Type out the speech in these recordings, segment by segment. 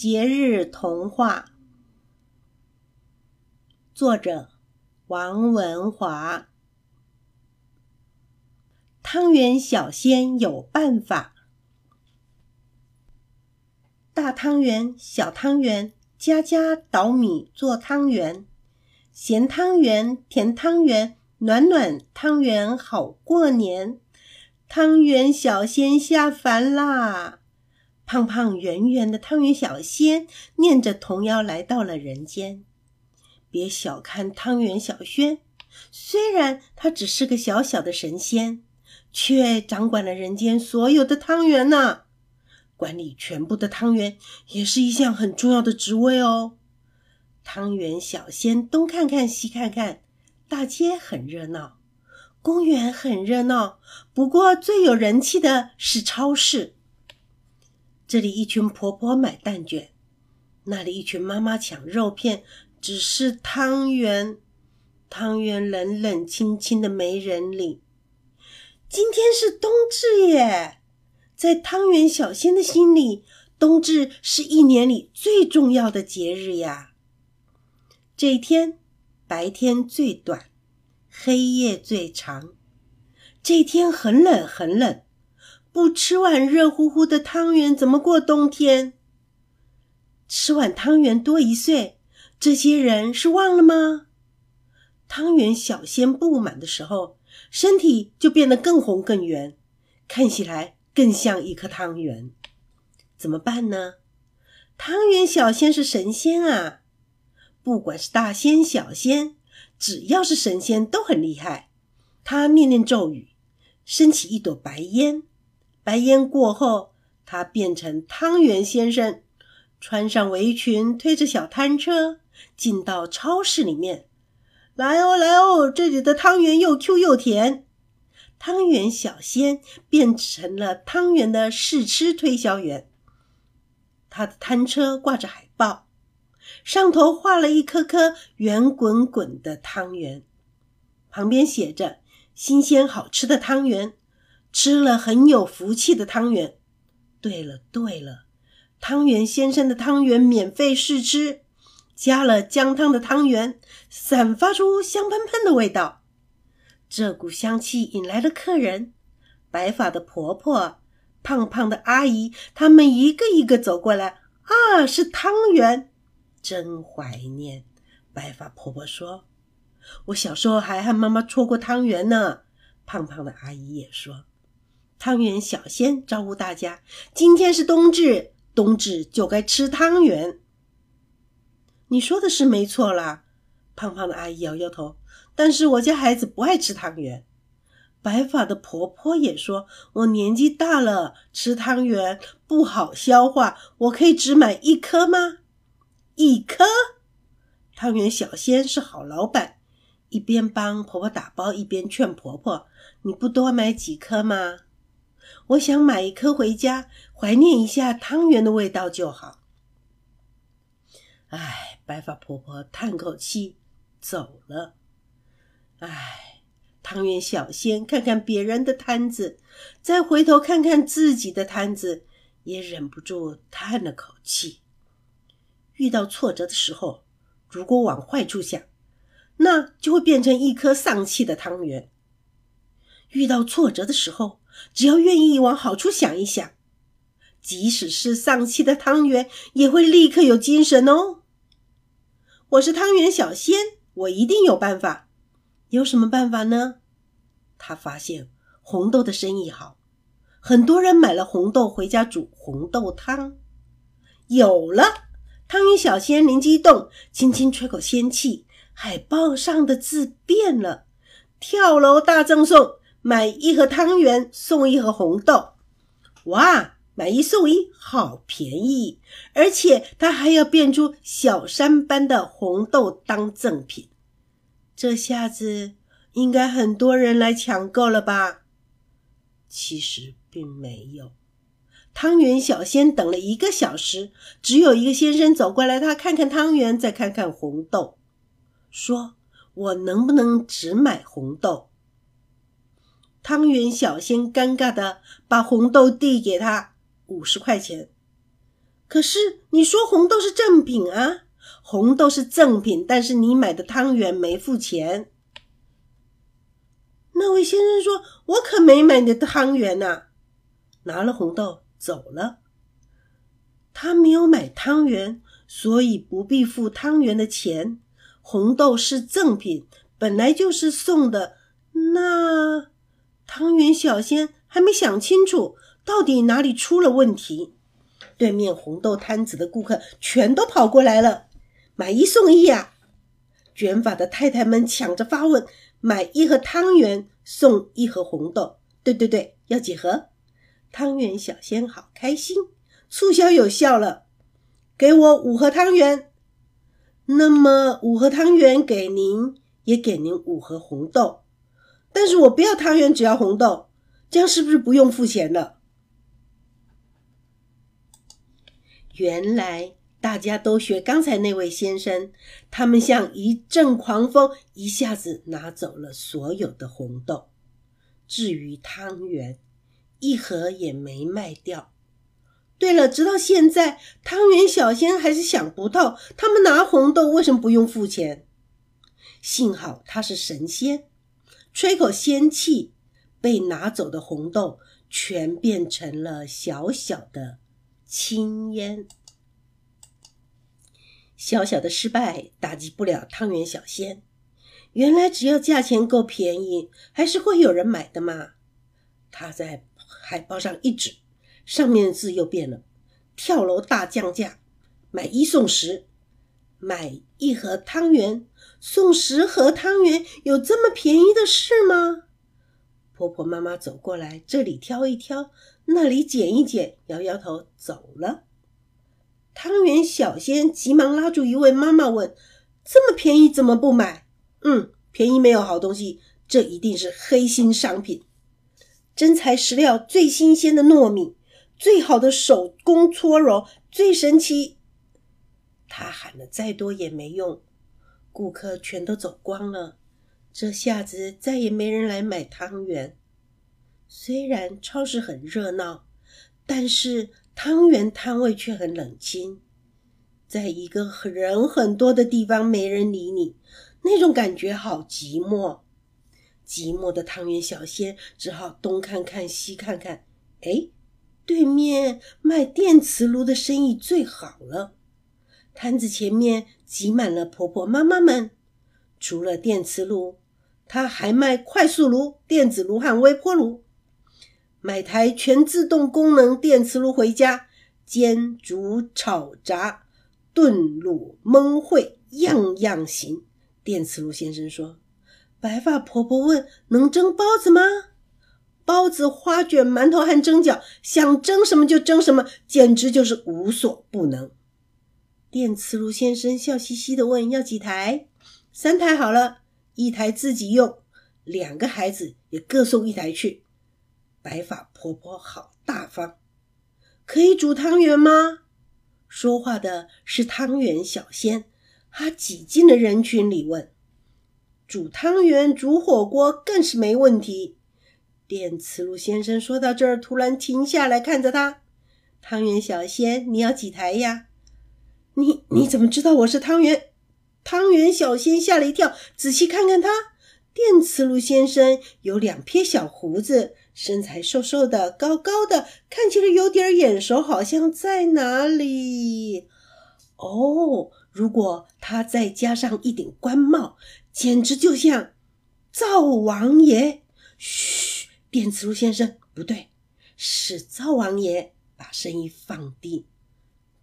节日童话，作者王文华。汤圆小仙有办法，大汤圆、小汤圆，家家捣米做汤圆。咸汤圆、甜汤圆，暖暖汤圆好过年。汤圆小仙下凡啦！胖胖圆圆的汤圆小仙念着童谣来到了人间。别小看汤圆小仙，虽然他只是个小小的神仙，却掌管了人间所有的汤圆呢。管理全部的汤圆也是一项很重要的职位哦。汤圆小仙东看看西看看，大街很热闹。公园很热闹，不过最有人气的是超市。这里一群婆婆买蛋卷，那里一群妈妈抢肉片，只是汤圆，汤圆冷冷清清的没人理。今天是冬至耶，在汤圆小仙的心里，冬至是一年里最重要的节日呀。这一天，白天最短。黑夜最长，这一天很冷很冷，不吃碗热乎乎的汤圆怎么过冬天？吃碗汤圆多一岁，这些人是忘了吗？汤圆小仙不满的时候，身体就变得更红更圆，看起来更像一颗汤圆。怎么办呢？汤圆小仙是神仙啊，不管是大仙小仙。只要是神仙都很厉害。他念念咒语，升起一朵白烟。白烟过后，他变成汤圆先生，穿上围裙，推着小摊车，进到超市里面。来哦，来哦，这里的汤圆又 Q 又甜。汤圆小仙变成了汤圆的试吃推销员。他的摊车挂着海报。上头画了一颗颗圆滚滚的汤圆，旁边写着“新鲜好吃的汤圆，吃了很有福气的汤圆”。对了对了，汤圆先生的汤圆免费试吃，加了姜汤的汤圆，散发出香喷喷的味道。这股香气引来了客人，白发的婆婆、胖胖的阿姨，他们一个一个走过来。啊，是汤圆！真怀念，白发婆婆说：“我小时候还和妈妈搓过汤圆呢。”胖胖的阿姨也说：“汤圆小仙招呼大家，今天是冬至，冬至就该吃汤圆。”你说的是没错啦，胖胖的阿姨摇摇头。但是我家孩子不爱吃汤圆。白发的婆婆也说：“我年纪大了，吃汤圆不好消化，我可以只买一颗吗？”一颗汤圆小仙是好老板，一边帮婆婆打包，一边劝婆婆：“你不多买几颗吗？我想买一颗回家，怀念一下汤圆的味道就好。”哎，白发婆婆叹口气走了。哎，汤圆小仙看看别人的摊子，再回头看看自己的摊子，也忍不住叹了口气。遇到挫折的时候，如果往坏处想，那就会变成一颗丧气的汤圆。遇到挫折的时候，只要愿意往好处想一想，即使是丧气的汤圆，也会立刻有精神哦。我是汤圆小仙，我一定有办法。有什么办法呢？他发现红豆的生意好，很多人买了红豆回家煮红豆汤。有了。汤圆小仙灵机一动，轻轻吹口仙气，海报上的字变了。跳楼大赠送，买一盒汤圆送一盒红豆。哇，买一送一，好便宜！而且他还要变出小山般的红豆当赠品。这下子应该很多人来抢购了吧？其实并没有。汤圆小仙等了一个小时，只有一个先生走过来，他看看汤圆，再看看红豆，说：“我能不能只买红豆？”汤圆小仙尴尬的把红豆递给他，五十块钱。可是你说红豆是正品啊，红豆是正品，但是你买的汤圆没付钱。那位先生说：“我可没买你的汤圆呐。”拿了红豆走了。他没有买汤圆，所以不必付汤圆的钱。红豆是赠品，本来就是送的。那汤圆小仙还没想清楚，到底哪里出了问题。对面红豆摊子的顾客全都跑过来了，买一送一啊！卷发的太太们抢着发问：买一盒汤圆送一盒红豆？对对对，要几盒？汤圆小仙好开心，促销有效了，给我五盒汤圆。那么五盒汤圆给您，也给您五盒红豆。但是我不要汤圆，只要红豆，这样是不是不用付钱了？原来大家都学刚才那位先生，他们像一阵狂风，一下子拿走了所有的红豆。至于汤圆，一盒也没卖掉。对了，直到现在，汤圆小仙还是想不透，他们拿红豆为什么不用付钱？幸好他是神仙，吹口仙气，被拿走的红豆全变成了小小的青烟。小小的失败打击不了汤圆小仙。原来只要价钱够便宜，还是会有人买的嘛。他在海报上一指，上面的字又变了：“跳楼大降价，买一送十，买一盒汤圆送十盒汤圆，有这么便宜的事吗？”婆婆妈妈走过来，这里挑一挑，那里捡一捡，摇摇头走了。汤圆小仙急忙拉住一位妈妈问：“这么便宜，怎么不买？”“嗯，便宜没有好东西，这一定是黑心商品。”真材实料，最新鲜的糯米，最好的手工搓揉，最神奇。他喊了再多也没用，顾客全都走光了。这下子再也没人来买汤圆。虽然超市很热闹，但是汤圆摊位却很冷清。在一个人很多的地方，没人理你，那种感觉好寂寞。寂寞的汤圆小仙只好东看看西看看，哎，对面卖电磁炉的生意最好了。摊子前面挤满了婆婆妈妈们。除了电磁炉，他还卖快速炉、电子炉和微波炉。买台全自动功能电磁炉回家，煎、煮、炒、炸、炖、卤、焖、烩，样样行。电磁炉先生说。白发婆婆问：“能蒸包子吗？”包子、花卷、馒头和蒸饺，想蒸什么就蒸什么，简直就是无所不能。电磁炉先生笑嘻嘻的问：“要几台？”“三台好了，一台自己用，两个孩子也各送一台去。”白发婆婆好大方，可以煮汤圆吗？说话的是汤圆小仙，他挤进了人群里问。煮汤圆、煮火锅更是没问题。电磁炉先生说到这儿，突然停下来看着他。汤圆小仙，你要几台呀？你你怎么知道我是汤圆？汤圆小仙吓了一跳，仔细看看他。电磁炉先生有两撇小胡子，身材瘦瘦的，高高的，看起来有点眼熟，好像在哪里？哦，如果他再加上一顶官帽。简直就像灶王爷！嘘，电磁炉先生，不对，是灶王爷。把声音放低。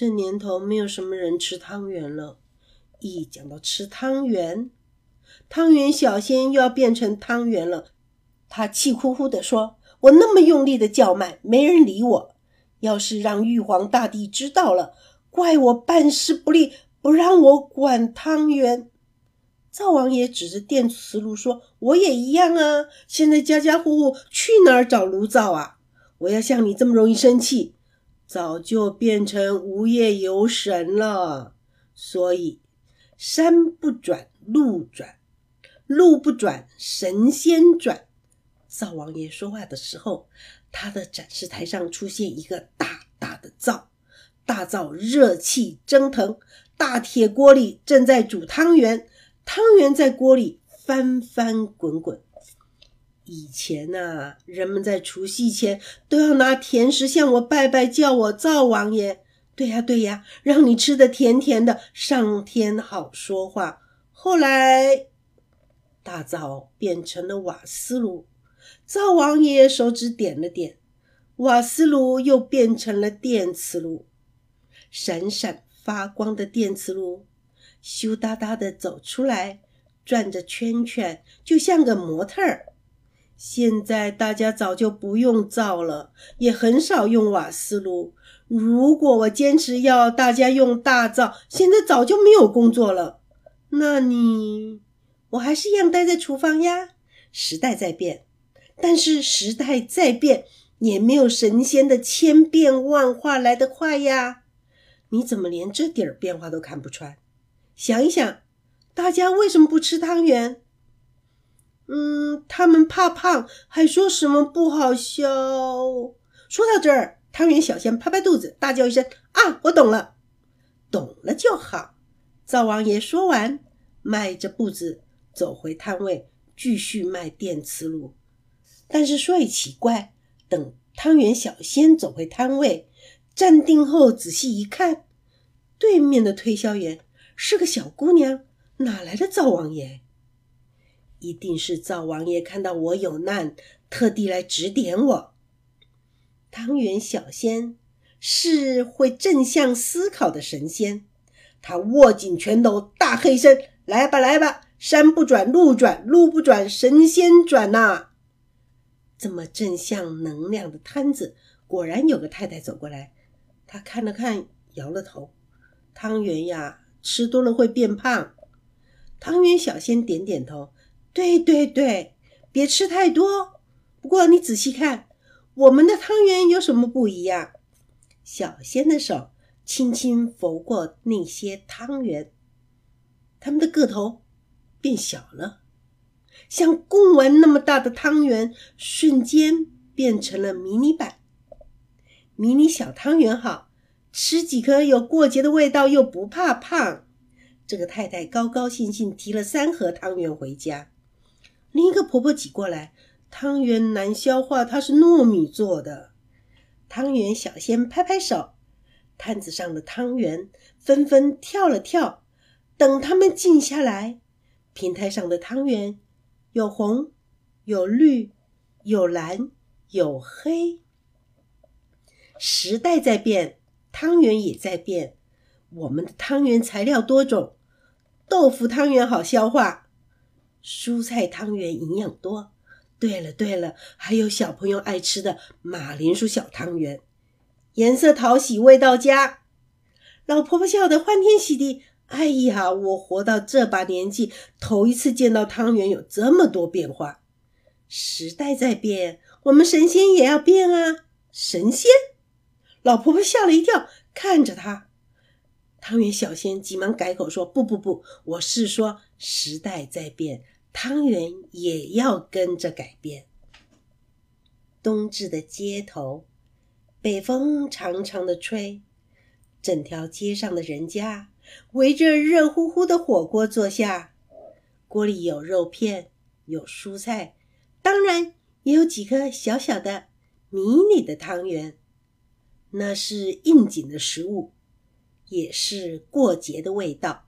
这年头没有什么人吃汤圆了。一讲到吃汤圆，汤圆小仙又要变成汤圆了。他气呼呼地说：“我那么用力的叫卖，没人理我。要是让玉皇大帝知道了，怪我办事不力，不让我管汤圆。”灶王爷指着电磁炉说：“我也一样啊！现在家家户户去哪儿找炉灶啊？我要像你这么容易生气，早就变成无业游神了。所以山不转路转，路不转神仙转。”灶王爷说话的时候，他的展示台上出现一个大大的灶，大灶热气蒸腾，大铁锅里正在煮汤圆，汤圆在锅里翻翻滚滚。以前呐，人们在除夕前都要拿甜食向我拜拜，叫我灶王爷。对呀，对呀，让你吃的甜甜的，上天好说话。后来，大灶变成了瓦斯炉，灶王爷手指点了点，瓦斯炉又变成了电磁炉。闪闪发光的电磁炉，羞答答的走出来，转着圈圈，就像个模特儿。现在大家早就不用灶了，也很少用瓦斯炉。如果我坚持要大家用大灶，现在早就没有工作了。那你，我还是一样待在厨房呀。时代在变，但是时代在变，也没有神仙的千变万化来得快呀。你怎么连这点儿变化都看不穿？想一想，大家为什么不吃汤圆？嗯，他们怕胖，还说什么不好笑。说到这儿，汤圆小仙拍拍肚子，大叫一声：“啊，我懂了，懂了就好。”灶王爷说完，迈着步子走回摊位，继续卖电磁炉。但是说也奇怪，等汤圆小仙走回摊位。站定后，仔细一看，对面的推销员是个小姑娘，哪来的灶王爷？一定是灶王爷看到我有难，特地来指点我。汤圆小仙是会正向思考的神仙，他握紧拳头，大喝一声：“来吧，来吧，山不转路转，路不转神仙转呐！”这么正向能量的摊子，果然有个太太走过来。他看了看，摇了头。汤圆呀，吃多了会变胖。汤圆小仙点点头，对对对，别吃太多。不过你仔细看，我们的汤圆有什么不一样？小仙的手轻轻拂过那些汤圆，它们的个头变小了，像贡丸那么大的汤圆，瞬间变成了迷你版。迷你小汤圆好吃几颗有过节的味道，又不怕胖。这个太太高高兴兴提了三盒汤圆回家。另一个婆婆挤过来，汤圆难消化，它是糯米做的。汤圆小仙拍拍手，摊子上的汤圆纷纷跳了跳。等他们静下来，平台上的汤圆有红，有绿，有蓝，有黑。时代在变，汤圆也在变。我们的汤圆材料多种，豆腐汤圆好消化，蔬菜汤圆营养多。对了对了，还有小朋友爱吃的马铃薯小汤圆，颜色讨喜，味道佳。老婆婆笑得欢天喜地。哎呀，我活到这把年纪，头一次见到汤圆有这么多变化。时代在变，我们神仙也要变啊！神仙。老婆婆吓了一跳，看着他。汤圆小仙急忙改口说：“不不不，我是说时代在变，汤圆也要跟着改变。”冬至的街头，北风长长的吹，整条街上的人家围着热乎乎的火锅坐下，锅里有肉片，有蔬菜，当然也有几颗小小的、迷你的汤圆。那是应景的食物，也是过节的味道。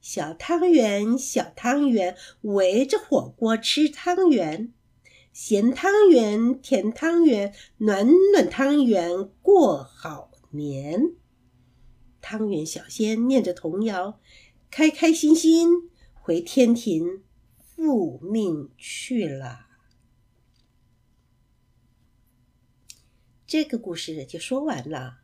小汤圆，小汤圆，围着火锅吃汤圆，咸汤圆，甜汤圆，暖暖汤圆过好年。汤圆小仙念着童谣，开开心心回天庭复命去了。这个故事就说完了。